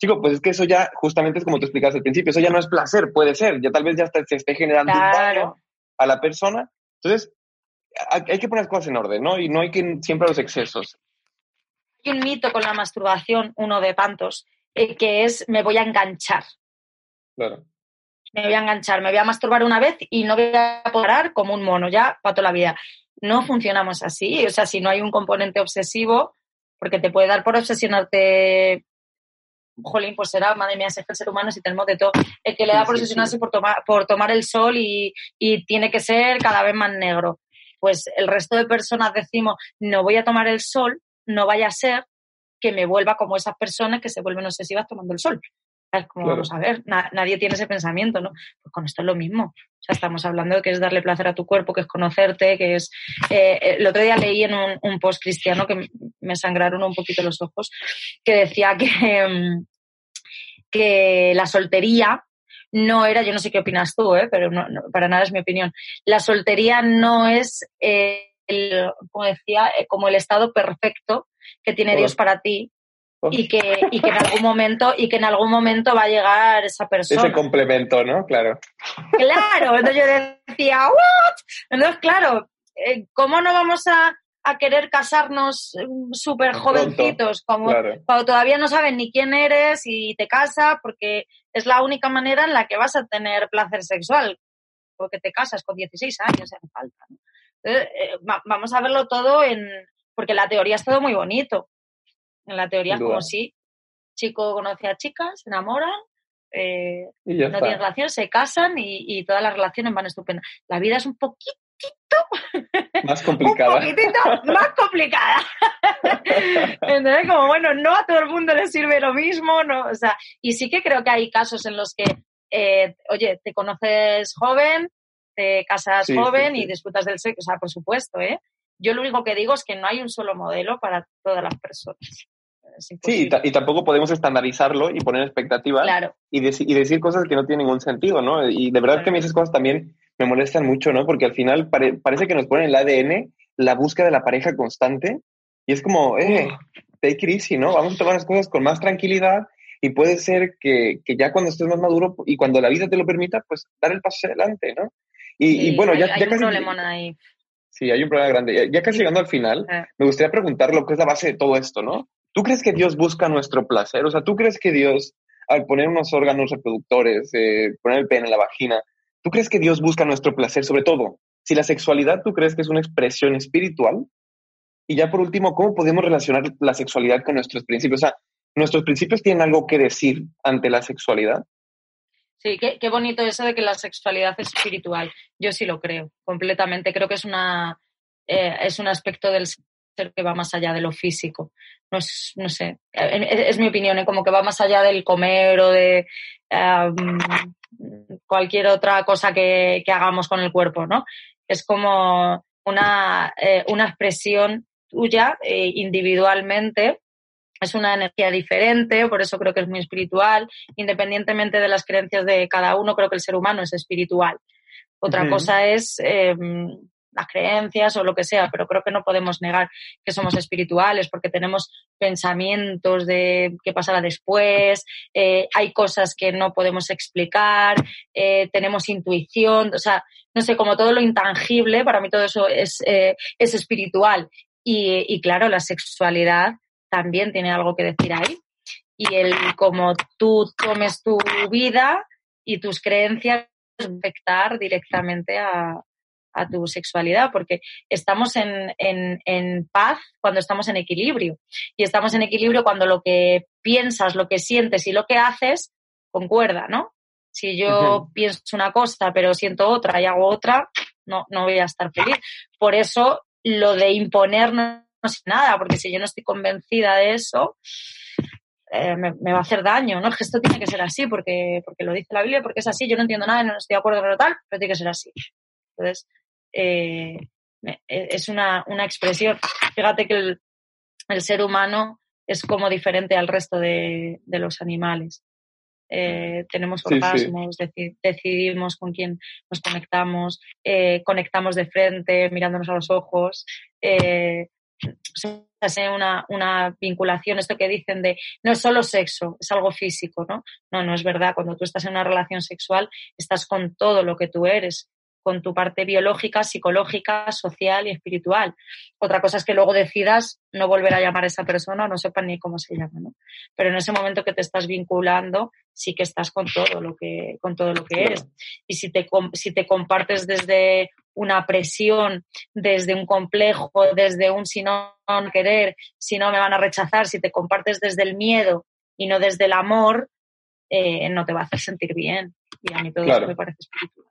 Chico, pues es que eso ya, justamente es como tú explicaste al principio, eso ya no es placer, puede ser, ya tal vez ya se esté generando un daño a la persona. Entonces, hay que poner las cosas en orden, ¿no? Y no hay que siempre los excesos. Hay un mito con la masturbación, uno de tantos, eh, que es me voy a enganchar. Claro. Me voy a enganchar, me voy a masturbar una vez y no voy a parar como un mono ya para toda la vida. No funcionamos así. O sea, si no hay un componente obsesivo, porque te puede dar por obsesionarte jolín, pues será, madre mía, es el ser humano si tenemos de todo. El que le da por obsesionarse por, tomar, por tomar el sol y, y, tiene que ser cada vez más negro. Pues el resto de personas decimos, no voy a tomar el sol, no vaya a ser que me vuelva como esas personas que se vuelven obsesivas tomando el sol. Es como, vamos a ver, nadie tiene ese pensamiento, ¿no? Pues con esto es lo mismo. O sea, estamos hablando de que es darle placer a tu cuerpo, que es conocerte, que es... Eh, el otro día leí en un, post cristiano que me sangraron un poquito los ojos, que decía que, em, que la soltería no era, yo no sé qué opinas tú, ¿eh? pero para nada es mi opinión, la soltería no es, eh, el, como decía, eh, como el estado perfecto que tiene Dios para ti, y que, y que en algún momento y que en algún momento va a llegar esa persona. Ese complemento, ¿no? Claro. Claro, entonces yo decía, ¿what? Entonces, claro, eh, ¿cómo no vamos a, a querer casarnos mm, súper jovencitos, como cuando todavía no saben ni quién eres y te casas, porque es la única manera en la que vas a tener placer sexual, porque te casas con 16 años, hace falta. Entonces, eh, vamos a verlo todo en, porque la teoría es todo muy bonito. En la teoría es como si chico conoce a chicas, se enamoran, eh, no tienen relación, se casan y, y, todas las relaciones van estupendas. La vida es un poquito más complicada. un poquitito más complicada. Entonces, como bueno, no a todo el mundo le sirve lo mismo, no, o sea, y sí que creo que hay casos en los que, eh, oye, te conoces joven, te casas joven y disfrutas del sexo, o sea, por supuesto, ¿eh? Yo lo único que digo es que no hay un solo modelo para todas las personas. Sí, y, tampoco podemos estandarizarlo y poner expectativas y, y, decir cosas que no tienen ningún sentido, ¿no? Y de verdad que a mí esas cosas también me molestan mucho, ¿no? Porque al final parece que nos ponen el ADN la búsqueda de la pareja constante y es como, eh, take it easy, ¿no? Vamos a tomar las cosas con más tranquilidad y puede ser que, que, ya cuando estés más maduro y cuando la vida te lo permita, pues dar el paso adelante, ¿no? Y, bueno, ya, hay ya un problema ahí. Sí, hay un problema grande. Ya, casi llegando al final, ah. me gustaría preguntar lo que es la base de todo esto, ¿no? ¿Tú crees que Dios busca nuestro placer? O sea, ¿tú crees que Dios, al poner unos órganos reproductores, eh, poner el pene en la vagina, ¿tú crees que Dios busca nuestro placer? Sobre todo, si la sexualidad tú crees que es una expresión espiritual. Y ya por último, ¿cómo podemos relacionar la sexualidad con nuestros principios? O sea, ¿nuestros principios tienen algo que decir ante la sexualidad? Sí, qué, qué bonito eso de que la sexualidad es espiritual. Yo sí lo creo, completamente. Creo que es una, eh, es un aspecto del que va más allá de lo físico. No, es, no sé, es, mi opinión, ¿eh? como que va más allá del comer o de cualquier otra cosa que, hagamos con el cuerpo, ¿no? Es como una, eh, una expresión tuya eh, individualmente es una energía diferente, por eso creo que es muy espiritual. Independientemente de las creencias de cada uno, creo que el ser humano es espiritual. Otra cosa es em, las creencias o lo que sea, pero creo que no podemos negar que somos espirituales porque tenemos pensamientos de qué pasará después, eh, hay cosas que no podemos explicar, eh, tenemos intuición, o sea, no sé, como todo lo intangible, para mí todo eso es, eh, es espiritual. Y, y claro, la sexualidad también tiene algo que decir ahí. Y el como tú tomes tu vida y tus creencias afectar directamente a, a tu sexualidad, porque estamos en, en, paz cuando estamos en equilibrio. Y estamos en equilibrio cuando lo que piensas, lo que sientes y lo que haces concuerda, ¿no? Si yo pienso una cosa pero siento otra y hago otra, no, no voy a estar feliz. Por eso lo de imponer no, es nada, porque si yo no estoy convencida de eso, eh, me, va a hacer daño, ¿no? Es que esto tiene que ser así porque, porque lo dice la Biblia, porque es así, yo no entiendo nada, no estoy de acuerdo con lo tal, pero tiene que ser así. Entonces, eh, e, es una, expresión. Fíjate que el, ser humano es como diferente al resto de, los animales. Eh, tenemos orgasmos, decidimos con quién nos conectamos, eh, conectamos de frente, mirándonos a los ojos. Se hace una, una, vinculación, esto que dicen de no es solo sexo, es algo físico, ¿no? No, no es verdad. Cuando tú estás en una relación sexual, estás con todo lo que tú eres con tu parte biológica, psicológica, social y espiritual. Otra cosa es que luego decidas no volver a llamar a esa persona o no sepan ni cómo se llama, ¿no? Pero en ese momento que te estás vinculando, sí que estás con todo lo que, con todo lo que eres. Y si te, si te compartes desde una presión, desde un complejo, desde un si no querer, si no me van a rechazar, si te compartes desde el miedo y no desde el amor, eh, no te va a hacer sentir bien. Y a mí todo eso me parece espiritual.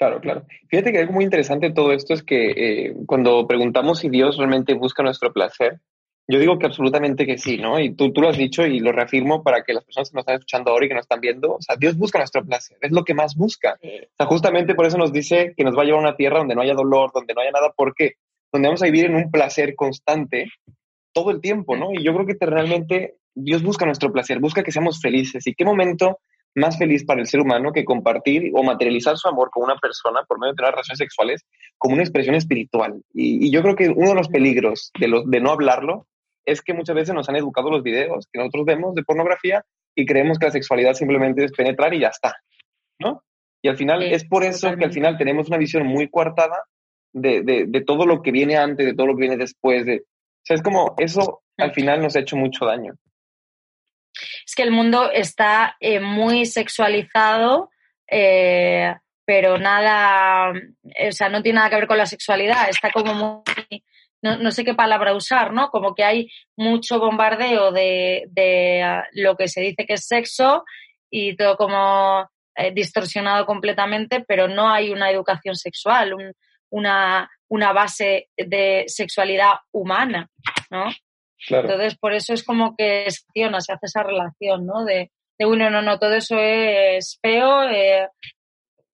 Claro, claro. Fíjate que algo muy interesante de todo esto es que eh, cuando preguntamos si Dios realmente busca nuestro placer, yo digo que absolutamente que sí, ¿no? Y tú, tú lo has dicho y lo reafirmo para que las personas que nos están escuchando ahora y que nos están viendo, o sea, Dios busca nuestro placer, es lo que más busca. O sea, justamente por eso nos dice que nos va a llevar a una tierra donde no haya dolor, donde no haya nada, porque donde vamos a vivir en un placer constante todo el tiempo, ¿no? Y yo creo que realmente Dios busca nuestro placer, busca que seamos felices. ¿Y qué momento más feliz para el ser humano que compartir o materializar su amor con una persona por medio de tener relaciones sexuales como una expresión espiritual. Y, yo creo que uno de los peligros de, no hablarlo es que muchas veces nos han educado los videos que nosotros vemos de pornografía y creemos que la sexualidad simplemente es penetrar y ya está, ¿no? Y al final es por eso que al final tenemos una visión muy coartada de, de, todo lo que viene antes, de todo lo que viene después. De, o sea, es como eso al final nos ha hecho mucho daño es que el mundo está eh, muy sexualizado, eh, pero nada, o sea, no tiene nada que ver con la sexualidad, está como muy, no, sé qué palabra usar, ¿no? Como que hay mucho bombardeo de, ah, lo que se dice que es sexo y todo como eh, distorsionado completamente, pero no hay una educación sexual, una, una base de sexualidad humana, ¿no? Entonces, por eso es como que se hace esa relación, ¿no? De, de bueno, no, no, todo eso es feo, eh,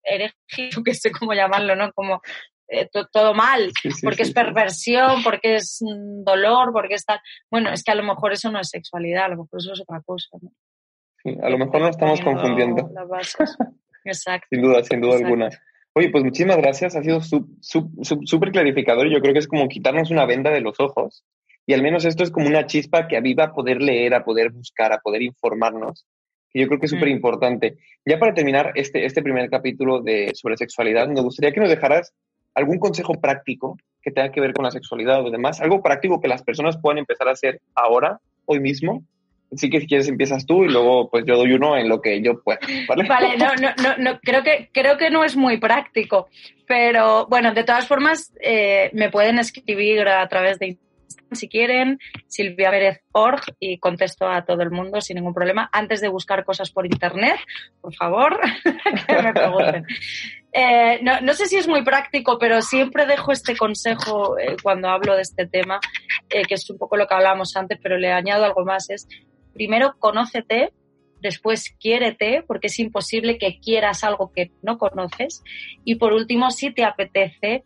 que sé cómo llamarlo, ¿no? Como eh, todo mal, porque es perversión, porque es mm, dolor, porque está... Bueno, es que a lo mejor eso no es sexualidad, a lo mejor eso es otra cosa, ¿no? Sí, a lo mejor no estamos confundiendo. Exacto. sin duda, sin duda alguna. Oye, pues muchísimas gracias, ha sido súper clarificador. Yo creo que es como quitarnos una venda de los ojos y al menos esto es como una chispa que aviva a poder leer, a poder buscar, a poder informarnos, que yo creo que es súper importante. Ya para terminar este, este primer capítulo de, sobre sexualidad, me gustaría que nos dejaras algún consejo práctico que tenga que ver con la sexualidad o demás, algo práctico que las personas puedan empezar a hacer ahora, hoy mismo. Así que si quieres empiezas tú y luego pues yo doy uno en lo que yo pueda, ¿vale? Vale, no, no, no, no creo, que, creo que no es muy práctico, pero bueno, de todas formas eh, me pueden escribir a través de si quieren, Silvia Pérez Org y contesto a todo el mundo sin ningún problema. Antes de buscar cosas por internet, por favor, que me pregunten. Eh, no, sé si es muy práctico, pero siempre dejo este consejo eh, cuando hablo de este tema, eh, que es un poco lo que hablábamos antes, pero le añado algo más. Es, primero, conócete, después quiérete, porque es imposible que quieras algo que no conoces. Y por último, si te apetece,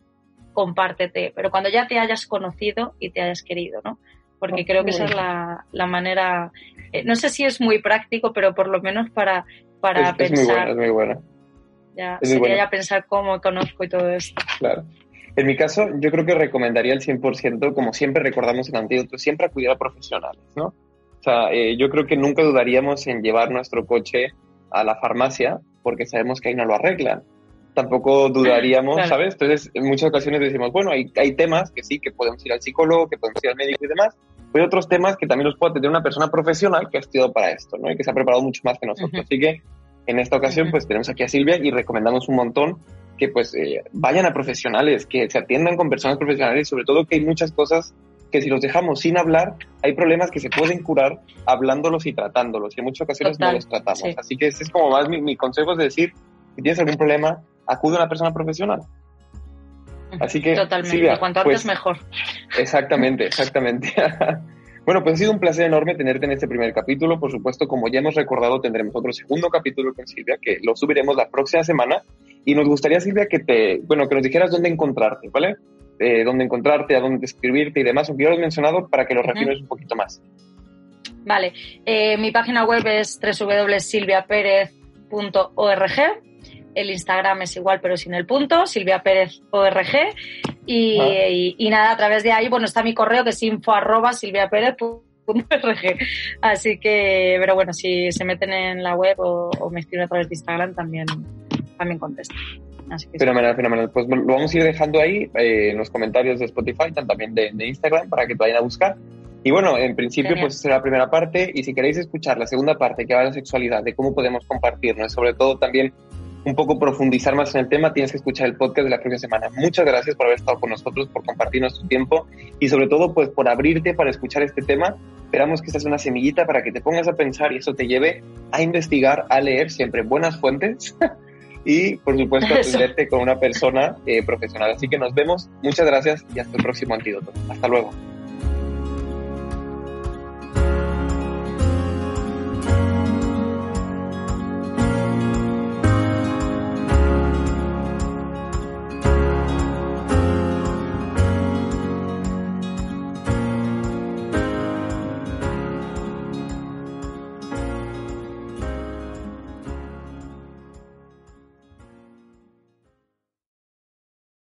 compártete, pero cuando ya te hayas conocido y te hayas querido, ¿no? Porque creo que esa es la, manera, eh, no sé si es muy práctico, pero por lo menos para, para pensar. Es muy buena, Ya, sería ya pensar cómo conozco y todo esto. Claro. En mi caso, yo creo que recomendaría el 100%, como siempre recordamos en Antídoto, siempre acudir a profesionales, ¿no? O sea, eh, yo creo que nunca dudaríamos en llevar nuestro coche a la farmacia porque sabemos que ahí no lo arreglan tampoco dudaríamos, ¿sabes? Entonces, en muchas ocasiones decimos, bueno, hay, hay temas que sí, que podemos ir al psicólogo, que podemos ir al médico y demás, pero hay otros temas que también los puede tener una persona profesional que ha estudiado para esto, ¿no? Y que se ha preparado mucho más que nosotros. Así que, en esta ocasión, pues tenemos aquí a Silvia y recomendamos un montón que pues eh, vayan a profesionales, que se atiendan con personas profesionales sobre todo que hay muchas cosas que si los dejamos sin hablar, hay problemas que se pueden curar hablándolos y tratándolos y en muchas ocasiones no los tratamos. Así que ese es como más mi, mi consejo, es decir, si tienes algún problema, acude a una persona profesional. Así que, Totalmente, cuanto antes pues, mejor. Exactamente, exactamente. bueno, pues ha sido un placer enorme tenerte en este primer capítulo. Por supuesto, como ya hemos recordado, tendremos otro segundo capítulo con Silvia, que lo subiremos la próxima semana. Y nos gustaría, Silvia, que te, bueno, que nos dijeras dónde encontrarte, ¿vale? Eh, dónde encontrarte, a dónde escribirte y demás, aunque ya lo has mencionado, para que lo refines un poquito más. Vale, eh, mi página web es www.silviaperez.org el Instagram es igual, pero sin el punto, Silvia Pérez ORG. Ah. Y, nada, a través de ahí, bueno, está mi correo que es info arroba Así que, pero bueno, si se meten en la web o, me escriben a través de Instagram, también, también contesto. fenomenal, fenomenal. Pues lo vamos a ir dejando ahí eh, en los comentarios de Spotify, también de, de, Instagram, para que te vayan a buscar. Y bueno, en principio, pues será la primera parte. Y si queréis escuchar la segunda parte, que va de la sexualidad, de cómo podemos compartirnos, sobre todo también un poco profundizar más en el tema, tienes que escuchar el podcast de la próxima semana. Muchas gracias por haber estado con nosotros, por compartirnos tu tiempo y sobre todo pues por abrirte para escuchar este tema. Esperamos que esta sea una semillita para que te pongas a pensar y eso te lleve a investigar, a leer siempre buenas fuentes y por supuesto atenderte con una persona eh, profesional. Así que nos vemos, muchas gracias y hasta el próximo antídoto. Hasta luego.